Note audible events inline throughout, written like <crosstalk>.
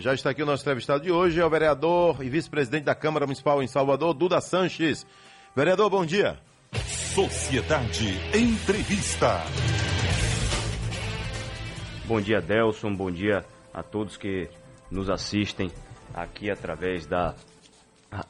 Já está aqui o nosso entrevistado de hoje, é o vereador e vice-presidente da Câmara Municipal em Salvador, Duda Sanches. Vereador, bom dia. Sociedade Entrevista. Bom dia, Delson. Bom dia a todos que nos assistem aqui através da.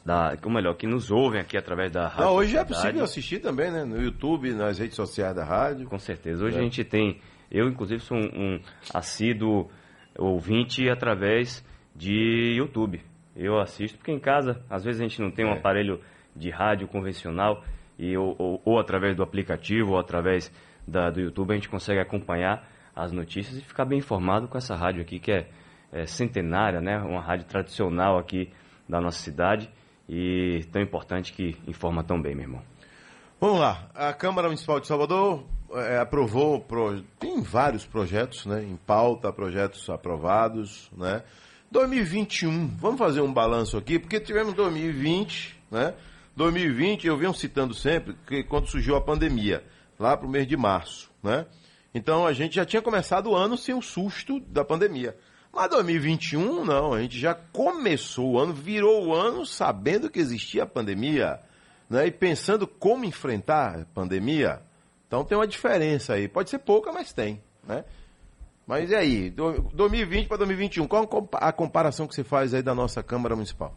da ou melhor, que nos ouvem aqui através da rádio. Não, hoje é possível assistir também, né? No YouTube, nas redes sociais da rádio. Com certeza. Hoje é. a gente tem. Eu, inclusive, sou um, um assíduo ouvinte através de YouTube. Eu assisto, porque em casa, às vezes a gente não tem um é. aparelho de rádio convencional, e, ou, ou, ou através do aplicativo, ou através da, do YouTube, a gente consegue acompanhar as notícias e ficar bem informado com essa rádio aqui, que é, é centenária, né? uma rádio tradicional aqui da nossa cidade e tão importante que informa tão bem, meu irmão. Vamos lá, a Câmara Municipal de Salvador é, aprovou, pro, tem vários projetos, né, em pauta, projetos aprovados, né, 2021, vamos fazer um balanço aqui, porque tivemos 2020, né, 2020 eu venho citando sempre, que quando surgiu a pandemia, lá para o mês de março, né, então a gente já tinha começado o ano sem o susto da pandemia. Mas 2021 não, a gente já começou o ano, virou o ano sabendo que existia a pandemia, né, e pensando como enfrentar a pandemia. Então tem uma diferença aí. Pode ser pouca, mas tem. Né? Mas e aí? 2020 para 2021, qual a comparação que você faz aí da nossa Câmara Municipal?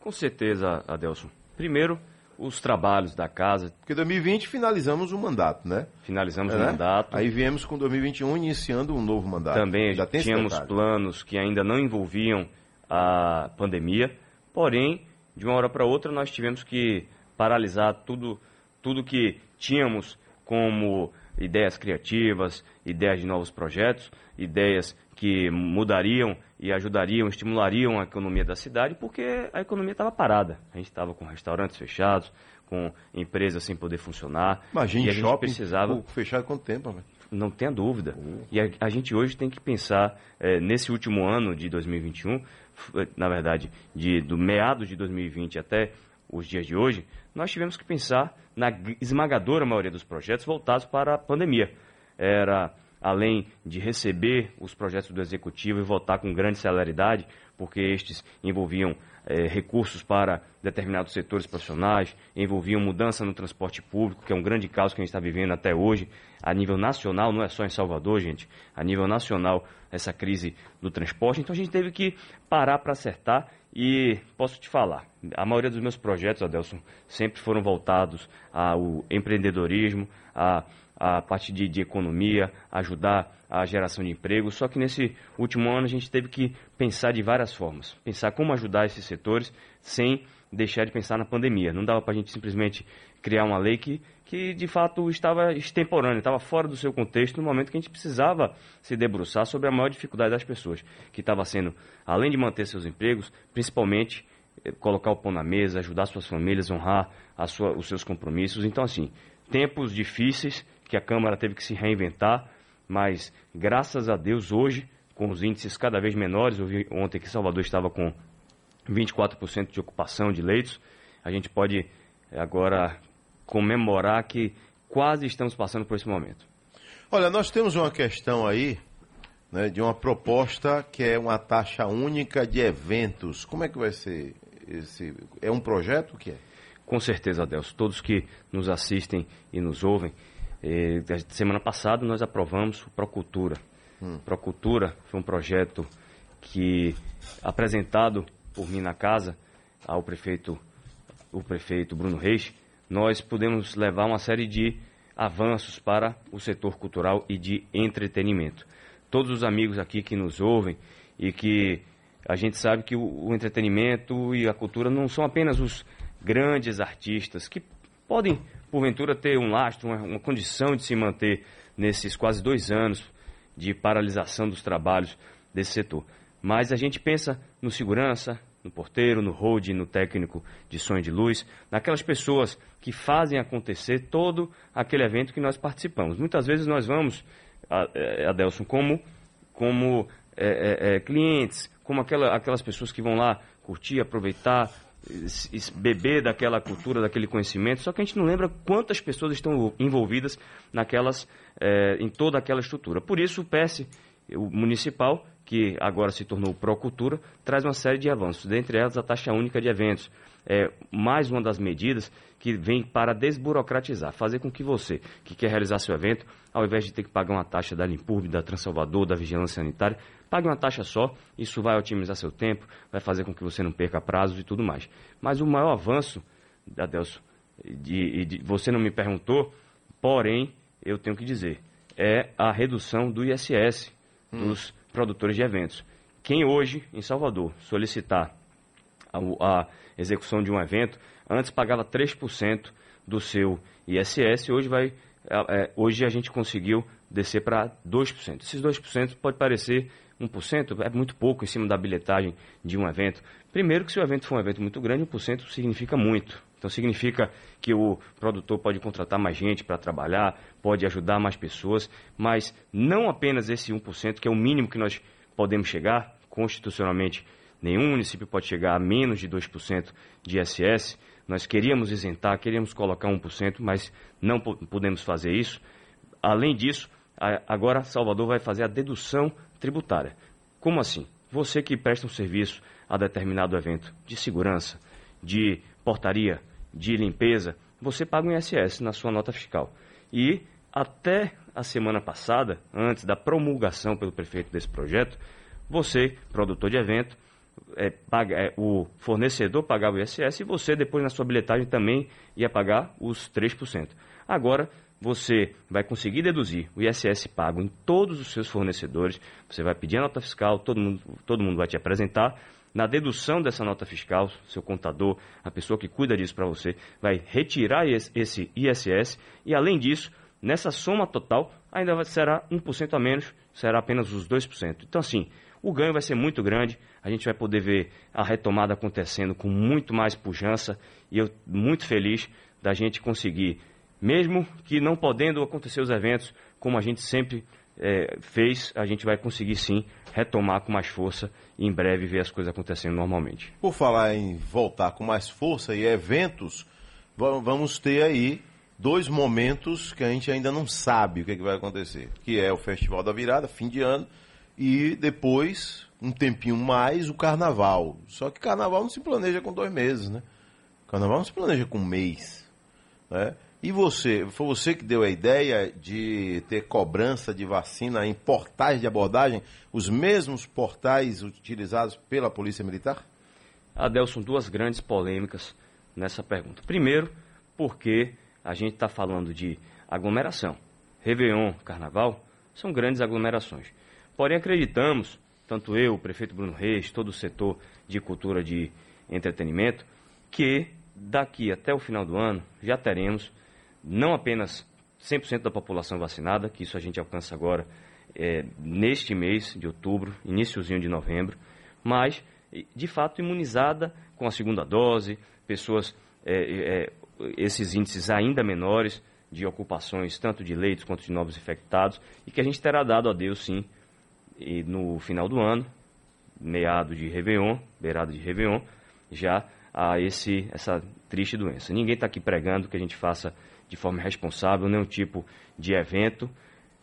Com certeza, Adelson. Primeiro, os trabalhos da casa. Porque 2020 finalizamos o mandato, né? Finalizamos é, o né? mandato. Aí viemos com 2021 iniciando um novo mandato. Também Já tínhamos planos que ainda não envolviam a pandemia, porém, de uma hora para outra nós tivemos que paralisar tudo, tudo que tínhamos como ideias criativas, ideias de novos projetos, ideias que mudariam e ajudariam, estimulariam a economia da cidade, porque a economia estava parada. A gente estava com restaurantes fechados, com empresas sem poder funcionar. Imagina, e a gente precisava fechado quanto tempo? Não tenha dúvida. Uhum. E a, a, gente hoje tem que pensar é, nesse último ano de 2021, na verdade, de, do meados de 2020 até os dias de hoje, nós tivemos que pensar na esmagadora maioria dos projetos voltados para a pandemia. Era, além de receber os projetos do Executivo e votar com grande celeridade, porque estes envolviam é, recursos para determinados setores profissionais, envolviam mudança no transporte público, que é um grande caos que a gente está vivendo até hoje, a nível nacional, não é só em Salvador, gente, a nível nacional, essa crise do transporte. Então a gente teve que parar para acertar e posso te falar, a maioria dos meus projetos, Adelson, sempre foram voltados ao empreendedorismo, a a parte de, de, economia, ajudar a geração de emprego. Só que nesse último ano a gente teve que pensar de várias formas. Pensar como ajudar esses setores sem deixar de pensar na pandemia. Não dava para a gente simplesmente criar uma lei que, que de fato estava extemporânea, estava fora do seu contexto no momento que a gente precisava se debruçar sobre a maior dificuldade das pessoas, que estava sendo, além de manter seus empregos, principalmente eh, colocar o pão na mesa, ajudar suas famílias, honrar sua, os seus compromissos. Então, assim, tempos difíceis que a Câmara teve que se reinventar, mas graças a Deus hoje, com os índices cada vez menores, eu vi ontem que Salvador estava com 24% de ocupação de leitos, a gente pode agora comemorar que quase estamos passando por esse momento. Olha, nós temos uma questão aí né, de uma proposta que é uma taxa única de eventos. Como é que vai ser esse? É um projeto que é? Com certeza, Adelso. Todos que nos assistem e nos ouvem e, semana passada nós aprovamos o Procultura. Hum. Procultura foi um projeto que apresentado por mim na casa ao prefeito, o prefeito Bruno Reis, nós pudemos levar uma série de avanços para o setor cultural e de entretenimento. Todos os amigos aqui que nos ouvem e que a gente sabe que o, o entretenimento e a cultura não são apenas os grandes artistas que podem porventura ter um lastro, uma, uma condição de se manter nesses quase dois anos de paralisação dos trabalhos desse setor. Mas a gente pensa no segurança, no porteiro, no hold, no técnico de e de luz, naquelas pessoas que fazem acontecer todo aquele evento que nós participamos. Muitas vezes nós vamos, é, Adelson, como, como é, é, é, clientes, como aquela, aquelas pessoas que vão lá curtir, aproveitar, beber daquela cultura, daquele conhecimento, só que a gente não lembra quantas pessoas estão envolvidas naquelas, é, em toda aquela estrutura. Por isso o PS o municipal, que agora se tornou Procultura, traz uma série de avanços, dentre elas a taxa única de eventos. É mais uma das medidas que vem para desburocratizar, fazer com que você, que quer realizar seu evento, ao invés de ter que pagar uma taxa da Limpurb, da Transalvador, da Vigilância Sanitária, pague uma taxa só, isso vai otimizar seu tempo, vai fazer com que você não perca prazos e tudo mais. Mas o maior avanço, Adelson, de, de, você não me perguntou, porém, eu tenho que dizer, é a redução do ISS hum. produtores de eventos. Quem hoje, em Salvador, solicitar a, a execução de um evento, antes pagava 3% do seu ISS, hoje vai é, hoje a gente conseguiu descer para 2%. Esses 2% pode parecer 1%, é muito pouco em cima da bilhetagem de um evento. Primeiro que se o evento for um evento muito grande, 1% significa muito. Então significa que o produtor pode contratar mais gente para trabalhar, pode ajudar mais pessoas, mas não apenas esse 1%, que é o mínimo que nós podemos chegar, constitucionalmente nenhum município pode chegar a menos de 2% de ISS. Nós queríamos isentar, queríamos colocar 1%, mas não podemos fazer isso. Além disso, agora Salvador vai fazer a dedução tributária. Como assim? Você que presta um serviço a determinado evento de segurança, de portaria, de limpeza, você paga um ISS na sua nota fiscal. E até a semana passada, antes da promulgação pelo prefeito desse projeto, você, produtor de evento, é, paga, é, o fornecedor pagava o ISS e você, depois na sua bilhetagem, também ia pagar os 3%. Agora, você vai conseguir deduzir o ISS pago em todos os seus fornecedores, você vai pedir a nota fiscal, todo mundo, todo mundo vai te apresentar, na dedução dessa nota fiscal, seu contador, a pessoa que cuida disso para você, vai retirar esse ISS e, além disso, nessa soma total, ainda será 1% a menos, será apenas os 2%. Então, assim, o ganho vai ser muito grande, a gente vai poder ver a retomada acontecendo com muito mais pujança e eu muito feliz da gente conseguir, mesmo que não podendo acontecer os eventos como a gente sempre é, fez, a gente vai conseguir sim retomar com mais força e em breve ver as coisas acontecendo normalmente. Por falar em voltar com mais força e eventos, vamos ter aí dois momentos que a gente ainda não sabe o que, é que vai acontecer, que é o Festival da Virada, fim de ano, e depois, um tempinho mais, o Carnaval. Só que Carnaval não se planeja com dois meses, né? Carnaval não se planeja com um mês, né? E você, foi você que deu a ideia de ter cobrança de vacina em portais de abordagem, os mesmos portais utilizados pela Polícia Militar? Adelson, duas grandes polêmicas nessa pergunta. Primeiro, porque a gente está falando de aglomeração. Réveillon, Carnaval, são grandes aglomerações. Porém, acreditamos, tanto eu, o prefeito Bruno Reis, todo o setor de cultura de entretenimento, que daqui até o final do ano já teremos não apenas 100% da população vacinada, que isso a gente alcança agora é, neste mês de outubro, iníciozinho de novembro, mas de fato imunizada com a segunda dose, pessoas, é, é, esses índices ainda menores de ocupações, tanto de leitos quanto de novos infectados, e que a gente terá dado a Deus sim no final do ano, meado de Réveillon, beirado de Réveillon, já a esse, essa triste doença. Ninguém está aqui pregando que a gente faça de forma responsável nenhum tipo de evento,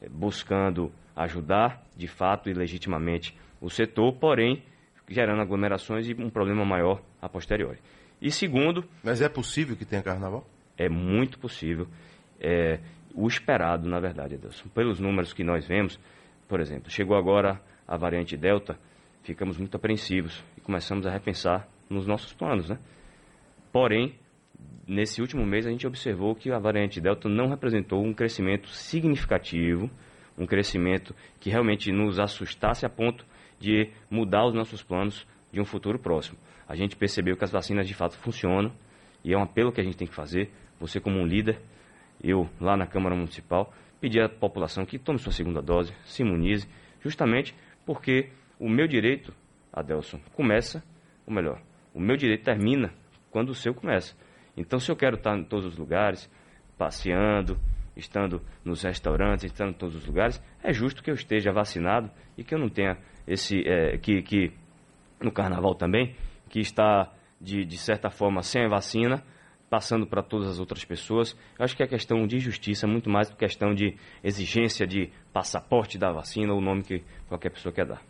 eh, buscando ajudar de fato e legitimamente o setor, porém gerando aglomerações e um problema maior a posteriori. E segundo. Mas é possível que tenha carnaval? É muito possível. É, o esperado, na verdade, Deus. Pelos números que nós vemos, por exemplo, chegou agora a variante Delta, ficamos muito apreensivos e começamos a repensar nos nossos planos, né? Porém, nesse último mês a gente observou que a variante Delta não representou um crescimento significativo, um crescimento que realmente nos assustasse a ponto de mudar os nossos planos de um futuro próximo. A gente percebeu que as vacinas de fato funcionam e é um apelo que a gente tem que fazer. Você como um líder, eu lá na Câmara Municipal, pedir à população que tome sua segunda dose, se imunize, justamente porque o meu direito, Adelson, começa, ou melhor, o meu direito termina quando o seu começa. Então, se eu quero estar em todos os lugares, passeando, estando nos restaurantes, estando em todos os lugares, é justo que eu esteja vacinado e que eu não tenha esse. É, que, que no carnaval também, que está de, de certa forma sem vacina, passando para todas as outras pessoas. Eu acho que é questão de justiça, muito mais do que questão de exigência de passaporte da vacina ou o nome que qualquer pessoa quer dar.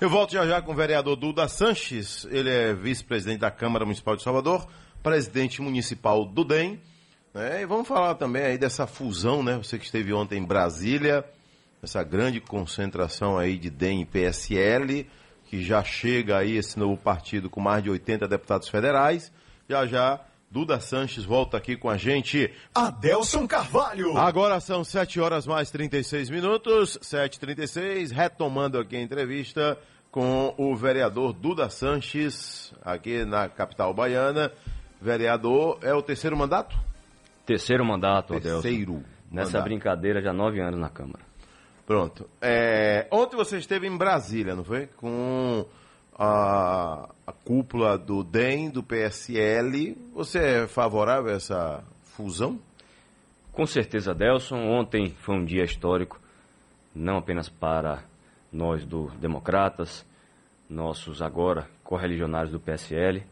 Eu volto já já com o vereador Duda Sanches, ele é vice-presidente da Câmara Municipal de Salvador, presidente municipal do DEM. Né? E vamos falar também aí dessa fusão, né? Você que esteve ontem em Brasília, essa grande concentração aí de DEM e PSL, que já chega aí esse novo partido com mais de 80 deputados federais. Já já Duda Sanches volta aqui com a gente. Adelson Carvalho. Agora são 7 horas mais 36 minutos, 7h36, retomando aqui a entrevista com o vereador Duda Sanches, aqui na capital baiana. Vereador, é o terceiro mandato? Terceiro mandato, Adelson. Terceiro. Nessa mandato. brincadeira já nove anos na Câmara. Pronto. É, ontem você esteve em Brasília, não foi? Com a, a cúpula do DEM, do PSL. Você é favorável a essa fusão? Com certeza, Delson. Ontem foi um dia histórico, não apenas para nós do Democratas, nossos agora correligionários do PSL.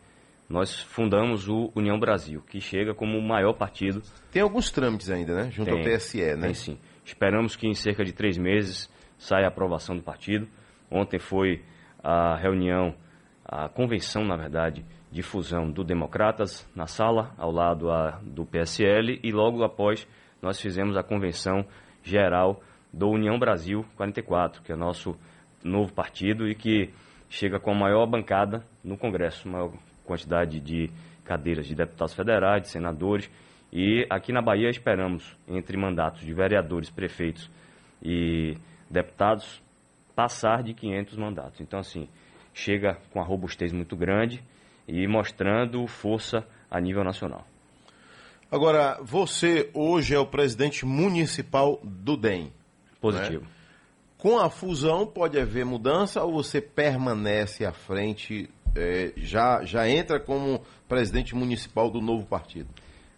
Nós fundamos o União Brasil, que chega como o maior partido. Tem alguns trâmites ainda, né? Junto ao Tem, TSE, né? Tem sim. Esperamos que em cerca de três meses saia a aprovação do partido. Ontem foi a reunião, a convenção, na verdade, de fusão do Democratas na sala, ao lado a, do PSL, e logo após nós fizemos a convenção geral do União Brasil 44, que é nosso novo partido e que chega com a maior bancada no Congresso, maior quantidade de cadeiras de deputados federais, de senadores. E aqui na Bahia esperamos, entre mandatos de vereadores, prefeitos e deputados, passar de 500 mandatos. Então, assim, chega com a robustez muito grande e mostrando força a nível nacional. Agora, você hoje é o presidente municipal do DEM. Positivo. Com a fusão, pode haver mudança ou você permanece à frente, é, já, já entra como presidente municipal do novo partido?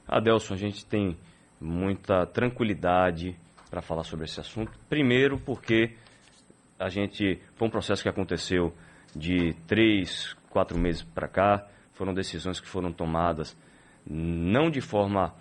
Adelson, a gente tem muita tranquilidade para falar sobre esse assunto. Primeiro, porque a gente foi um processo que aconteceu de três, quatro meses para cá. Foram decisões que foram tomadas não de forma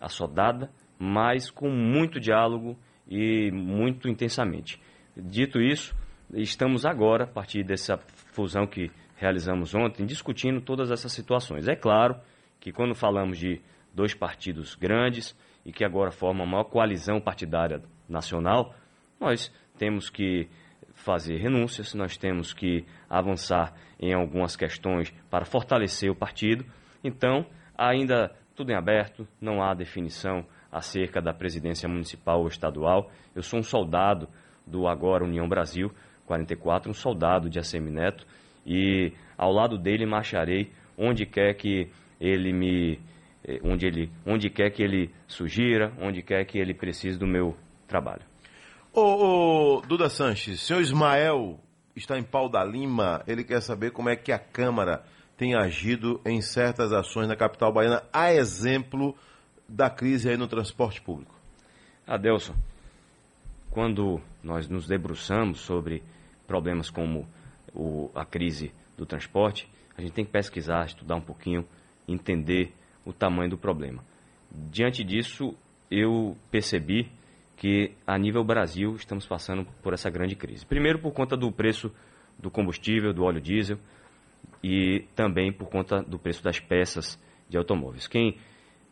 assodada, mas com muito diálogo e muito intensamente. Dito isso, estamos agora, a partir dessa fusão que realizamos ontem, discutindo todas essas situações. É claro que quando falamos de dois partidos grandes e que agora formam a maior coalizão partidária nacional, nós temos que fazer renúncias, nós temos que avançar em algumas questões para fortalecer o partido. Então, ainda tudo em aberto, não há definição acerca da presidência municipal ou estadual. Eu sou um soldado do agora União Brasil 44, um soldado de Assemineto, e ao lado dele marcharei onde quer que ele me onde ele onde quer que ele sugira, onde quer que ele precise do meu trabalho. Ô, ô, Duda Sanches, senhor Ismael está em Pau da Lima, ele quer saber como é que a Câmara tem agido em certas ações na capital baiana, a exemplo da crise aí no transporte público. Adelson, quando nós nos debruçamos sobre problemas como o, a crise do transporte, a gente tem que pesquisar, estudar um pouquinho, entender o tamanho do problema. Diante disso, eu percebi que a nível Brasil estamos passando por essa grande crise. Primeiro por conta do preço do combustível, do óleo diesel e também por conta do preço das peças de automóveis. Quem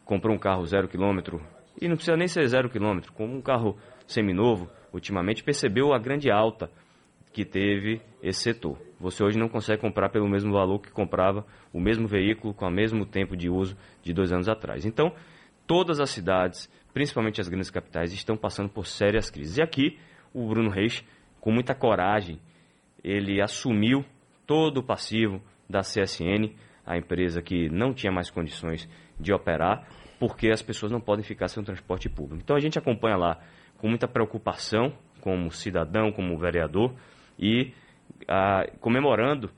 comprou um carro zero quilômetro, e não precisa nem ser zero quilômetro, como um carro seminovo, ultimamente percebeu a grande alta que teve esse setor. Você hoje não consegue comprar pelo mesmo valor que comprava o mesmo veículo com o mesmo tempo de uso de dois anos atrás. Então, todas as cidades, principalmente as grandes capitais, estão passando por sérias crises. E aqui, o Bruno Reis, com muita coragem, ele assumiu todo o passivo da CSN, a empresa que não tinha mais condições de operar, porque as pessoas não podem ficar sem o transporte público. Então a gente acompanha lá com muita preocupação, como cidadão, como vereador, e ah, comemorando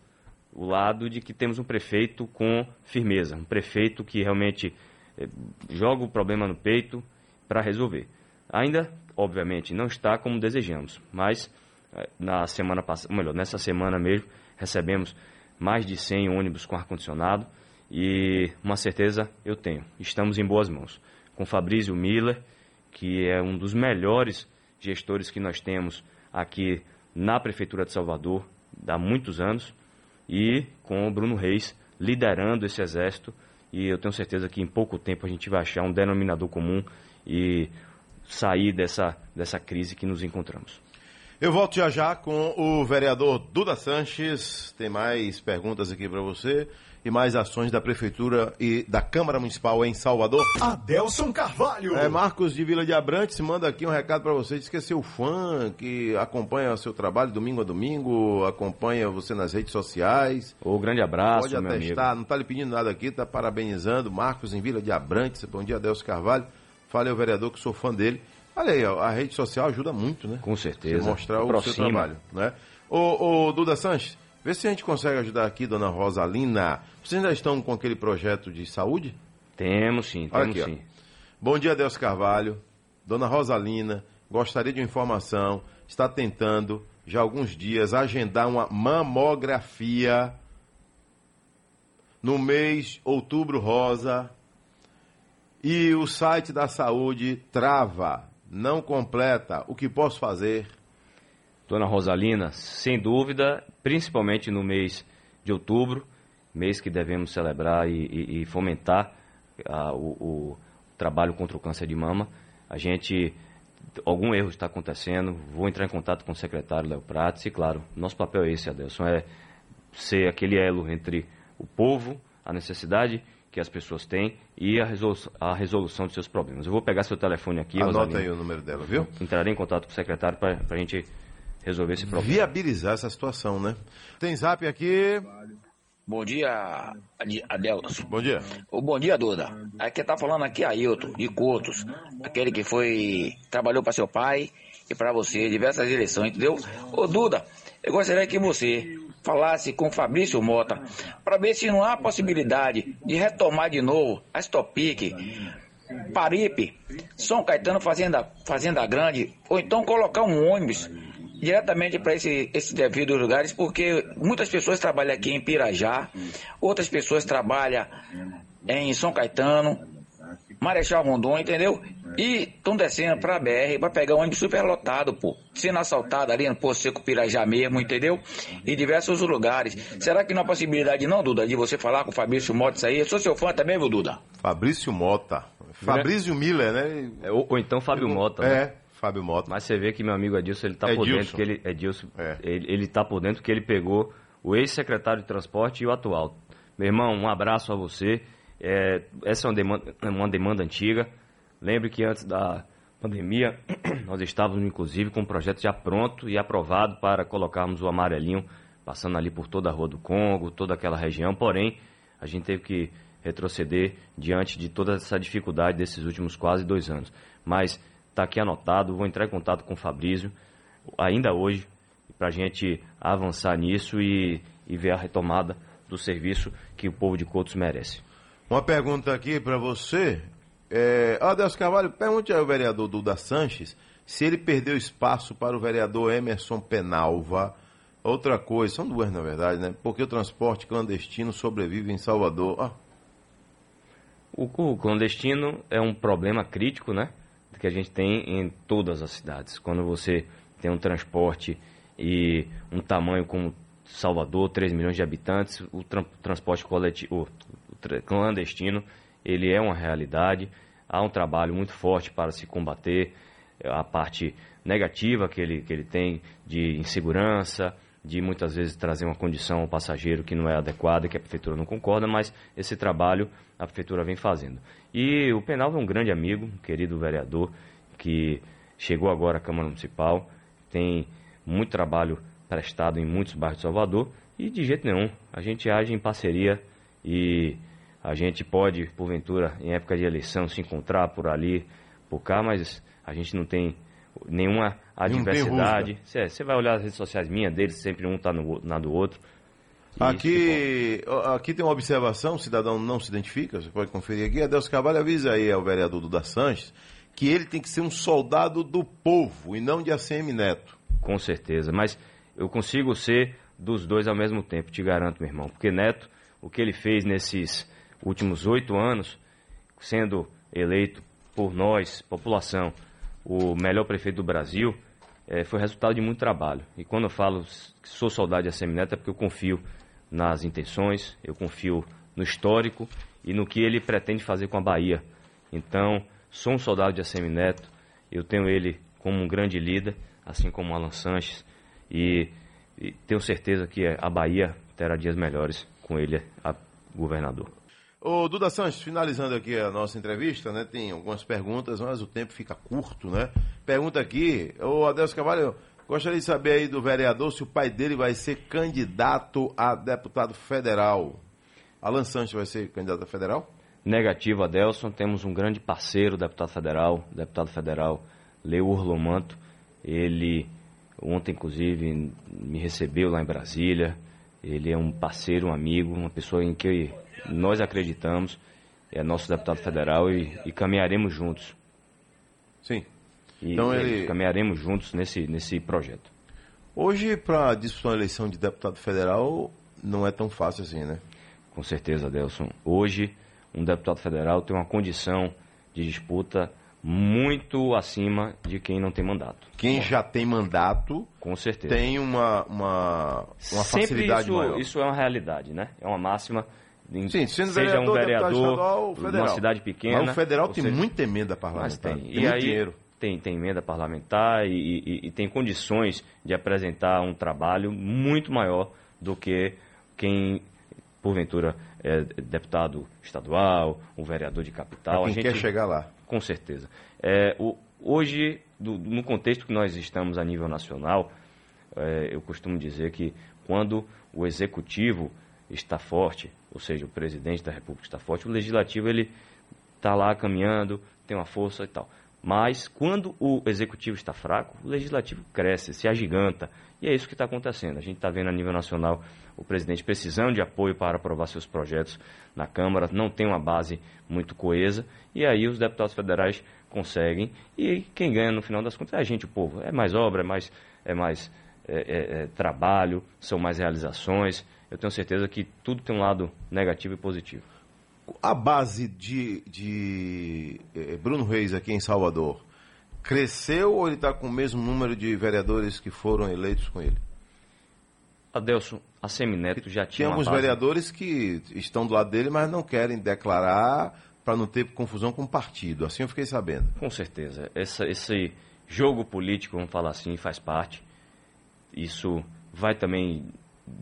o lado de que temos um prefeito com firmeza, um prefeito que realmente eh, joga o problema no peito para resolver. Ainda, obviamente, não está como desejamos, mas eh, na semana passada, melhor, nessa semana mesmo, recebemos mais de 100 ônibus com ar-condicionado E uma certeza eu tenho, estamos em boas mãos. Com Fabrício Miller, que é um dos melhores gestores que nós temos aqui na Prefeitura de Salvador há muitos anos, e com o Bruno Reis liderando esse exército. E eu tenho certeza que em pouco tempo a gente vai achar um denominador comum e sair dessa, dessa crise que nos encontramos. Eu volto já já com o vereador Duda Sanches. Tem mais perguntas aqui para você e mais ações da Prefeitura e da Câmara Municipal em Salvador. Adelson Carvalho. É, Marcos de Vila de Abrantes manda aqui um recado para você. Diz que é seu fã, que acompanha o seu trabalho domingo a domingo, acompanha você nas redes sociais. O grande abraço, Pode meu atestar, amigo. não está lhe pedindo nada aqui, está parabenizando. Marcos em Vila de Abrantes. Bom dia, Adelson Carvalho. Fale ao vereador que sou fã dele. Olha aí, ó, a rede social ajuda muito, né? Com certeza. Você mostrar o seu Aproxima. trabalho, né? Ô, ô, Duda Sanches, vê se a gente consegue ajudar aqui, dona Rosalina. Vocês ainda estão com aquele projeto de saúde? Temos sim, temos aqui, ó. sim. Bom dia, Deus Carvalho. Dona Rosalina, gostaria de uma informação. Está tentando, já há alguns dias, agendar uma mamografia no mês outubro rosa. E o site da saúde trava, não completa. O que posso fazer? Dona Rosalina, sem dúvida, principalmente no mês de outubro, mês que devemos celebrar e, e- e fomentar ah, o, o trabalho contra o câncer de mama, a gente, algum erro está acontecendo, vou entrar em contato com o secretário Léo Prates e, claro, nosso papel é esse, Adelson, é ser aquele elo entre o povo, a necessidade que as pessoas têm e a, resolu a resolução de seus problemas. Eu vou pegar seu telefone aqui, Anota Rosalina. aí o número dela, viu? Entrarei em contato com o secretário para a gente resolver esse problema. Viabilizar essa situação, né? Tem zap aqui. Bom dia, Adelson. Bom dia. Ô, bom dia, Duda. Aqui tá falando aqui Ailton, de Coutos. Aquele que foi. trabalhou para seu pai e para você, diversas eleições, entendeu? Ô, Duda, eu gostaria que você falasse com o Fabrício Mota para ver se não há possibilidade de retomar de novo a Stopic, Paripe, São Caetano Fazenda, Fazenda Grande, ou então colocar um ônibus diretamente para esse, esses devidos lugares, porque muitas pessoas trabalham aqui em Pirajá, outras pessoas trabalham em São Caetano, Marechal Rondon, entendeu? E estão descendo para a BR para pegar um ônibus superlotado, pô. Sendo assaltado ali no Poço Seco Pirajá mesmo, entendeu? E diversos lugares. Será que não há possibilidade não, Duda, de você falar com o Fabrício Mota isso aí? Eu sou seu fã também, viu, Duda? Fabrício Mota. Fabrício Miller, né? É, Ou, ou então Fábio Mota. né? É, Fábio Mota. Mas você vê que meu amigo Edilson, ele tá por Edilson. dentro que ele. Edilson, É. ele, ele tá por dentro que ele pegou o ex-secretário de transporte e o atual. Meu irmão, um abraço a você. É, essa é uma demanda, uma demanda antiga. Lembre que antes da pandemia, <clears throat> nós estávamos, inclusive, com um projeto já pronto e aprovado para colocarmos o amarelinho passando ali por toda a Rua do Congo, toda aquela região. Porém, a gente teve que retroceder diante de toda essa dificuldade desses últimos quase dois anos. Mas está aqui anotado, vou entrar em contato com o Fabrício ainda hoje para a gente avançar nisso e, e ver a retomada do serviço que o povo de Coutos merece. Uma pergunta aqui para você. É... Adelso Carvalho, pergunte ao vereador Duda Sanches se ele perdeu espaço para o vereador Emerson Penalva. Outra coisa, são duas na verdade, né? Porque o transporte clandestino sobrevive em Salvador. Ah, O, o clandestino é um problema crítico, né? Que a gente tem em todas as cidades. Quando você tem um transporte e um tamanho como Salvador, 3 milhões de habitantes, o tran- transporte coletivo, o tra- clandestino, ele é uma realidade. Há um trabalho muito forte para se combater a parte negativa que ele, que ele tem de insegurança, de muitas vezes trazer uma condição ao passageiro que não é adequada, que a prefeitura não concorda, mas esse trabalho a prefeitura vem fazendo. E o Penalva é um grande amigo, um querido vereador, que chegou agora à Câmara Municipal, tem muito trabalho prestado em muitos bairros de Salvador e de jeito nenhum, a gente age em parceria e a gente pode, porventura, em época de eleição, se encontrar por ali, por cá, mas a gente não tem nenhuma Não tem adversidade. Você vai olhar as redes sociais minhas, deles, sempre um está na do outro. Aqui, ó, aqui tem uma observação, o cidadão não se identifica, você pode conferir aqui. Adelso Carvalho avisa aí ao vereador Duda Sanches que ele tem que ser um soldado do povo e não de ACM Neto. Com certeza, mas eu consigo ser dos dois ao mesmo tempo, te garanto, meu irmão. Porque Neto, o que ele fez nesses últimos oito anos, sendo eleito por nós, população, o melhor prefeito do Brasil, é, foi resultado de muito trabalho. E quando eu falo que sou saudade da Semineto é porque eu confio nas intenções, eu confio no histórico e no que ele pretende fazer com a Bahia. Então, sou um soldado de Assemineto, eu tenho ele como um grande líder, assim como Alan Sanches, e, e tenho certeza que a Bahia terá dias melhores com ele, a governador. Ô, Duda Sanches, finalizando aqui a nossa entrevista, né? Tem algumas perguntas, mas o tempo fica curto, né? Pergunta aqui, ô Adelso Cavalho, gostaria de saber aí do vereador se o pai dele vai ser candidato a deputado federal. Alan Sanches vai ser candidato a federal? Negativo, Adelson. Temos um grande parceiro, deputado federal, deputado federal Leo Urlomanto. Ele, ontem, inclusive, me recebeu lá em Brasília. Ele é um parceiro, um amigo, uma pessoa em que nós acreditamos, é nosso deputado federal e, e caminharemos juntos. Sim. E, então ele... caminharemos juntos nesse, nesse projeto. Hoje, para disputar uma eleição de deputado federal, não é tão fácil assim, né? Com certeza, Adelson. Hoje, um deputado federal tem uma condição de disputa muito acima de quem não tem mandato. Quem já tem mandato, com certeza, tem uma, uma, uma facilidade isso, maior. Isso é uma realidade, né? É uma máxima. Sim, sendo seja vereador, um vereador, estadual, federal. uma cidade pequena. Mas o federal tem seja, muita emenda parlamentar. Tem. tem e aí dinheiro. Tem, tem emenda parlamentar e, e, e tem condições de apresentar um trabalho muito maior do que quem porventura é deputado estadual, um vereador de capital. Pra quem a gente quer chegar lá. Com certeza. É, o, hoje, do, no contexto que nós estamos a nível nacional, é, eu costumo dizer que quando o executivo está forte, ou seja, o presidente da República está forte, o legislativo ele está lá caminhando, tem uma força e tal. Mas quando o executivo está fraco, o legislativo cresce, se agiganta. E é isso que está acontecendo. A gente está vendo a nível nacional o presidente precisando de apoio para aprovar seus projetos na Câmara, não tem uma base muito coesa, e aí os deputados federais conseguem, e quem ganha no final das contas é a gente, o povo. É mais obra, é mais, é mais é, é, é, trabalho, são mais realizações. Eu tenho certeza que tudo tem um lado negativo e positivo a base de, de eh, Bruno Reis aqui em Salvador cresceu ou ele está com o mesmo número de vereadores que foram eleitos com ele? Adelson, a Semineto já tinha. Tem alguns base... vereadores que estão do lado dele, mas não querem declarar para não ter confusão com o partido. Assim eu fiquei sabendo. Com certeza. Essa, esse jogo político, vamos falar assim, faz parte. Isso vai também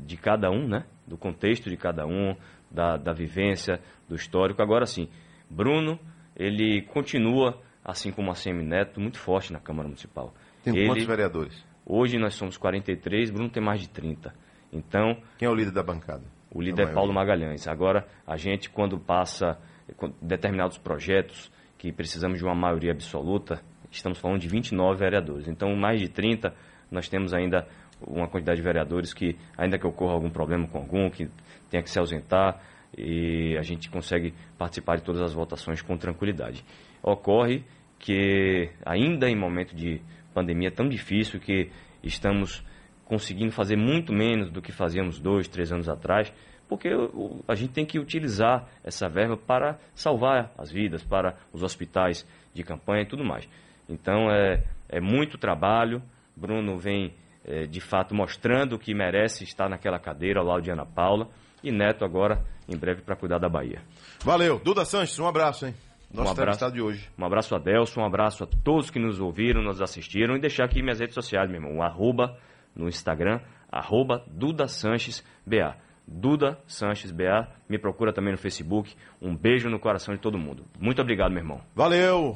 de cada um, né? Do contexto de cada um, da, da vivência, do histórico. Agora sim, Bruno, ele continua, assim como a Semineto, muito forte na Câmara Municipal. Tem ele, quantos vereadores? Hoje nós somos 43, Bruno tem mais de 30. Então. Quem é o líder da bancada? O líder é Paulo Magalhães. Agora, a gente, quando passa determinados projetos que precisamos de uma maioria absoluta, estamos falando de 29 vereadores. Então, mais de 30, nós temos ainda uma quantidade de vereadores que, ainda que ocorra algum problema com algum, que tenha que se ausentar, e a gente consegue participar de todas as votações com tranquilidade. Ocorre que, ainda em momento de pandemia tão difícil, que estamos conseguindo fazer muito menos do que fazíamos dois, três anos atrás, porque a gente tem que utilizar essa verba para salvar as vidas, para os hospitais de campanha e tudo mais. Então é, é muito trabalho. Bruno vem é, de fato mostrando que merece estar naquela cadeira ao lado de Ana Paula e Neto agora em breve para cuidar da Bahia. Valeu, Duda Sanches, um abraço, hein? Nosso um abraço de hoje. Um abraço a Delson, um abraço a todos que nos ouviram, nos assistiram e deixar aqui minhas redes sociais, meu irmão, arroba no Instagram, arroba Duda Sanches BA. Duda Sanches BA, me procura também no Facebook. Um beijo no coração de todo mundo. Muito obrigado, meu irmão. Valeu!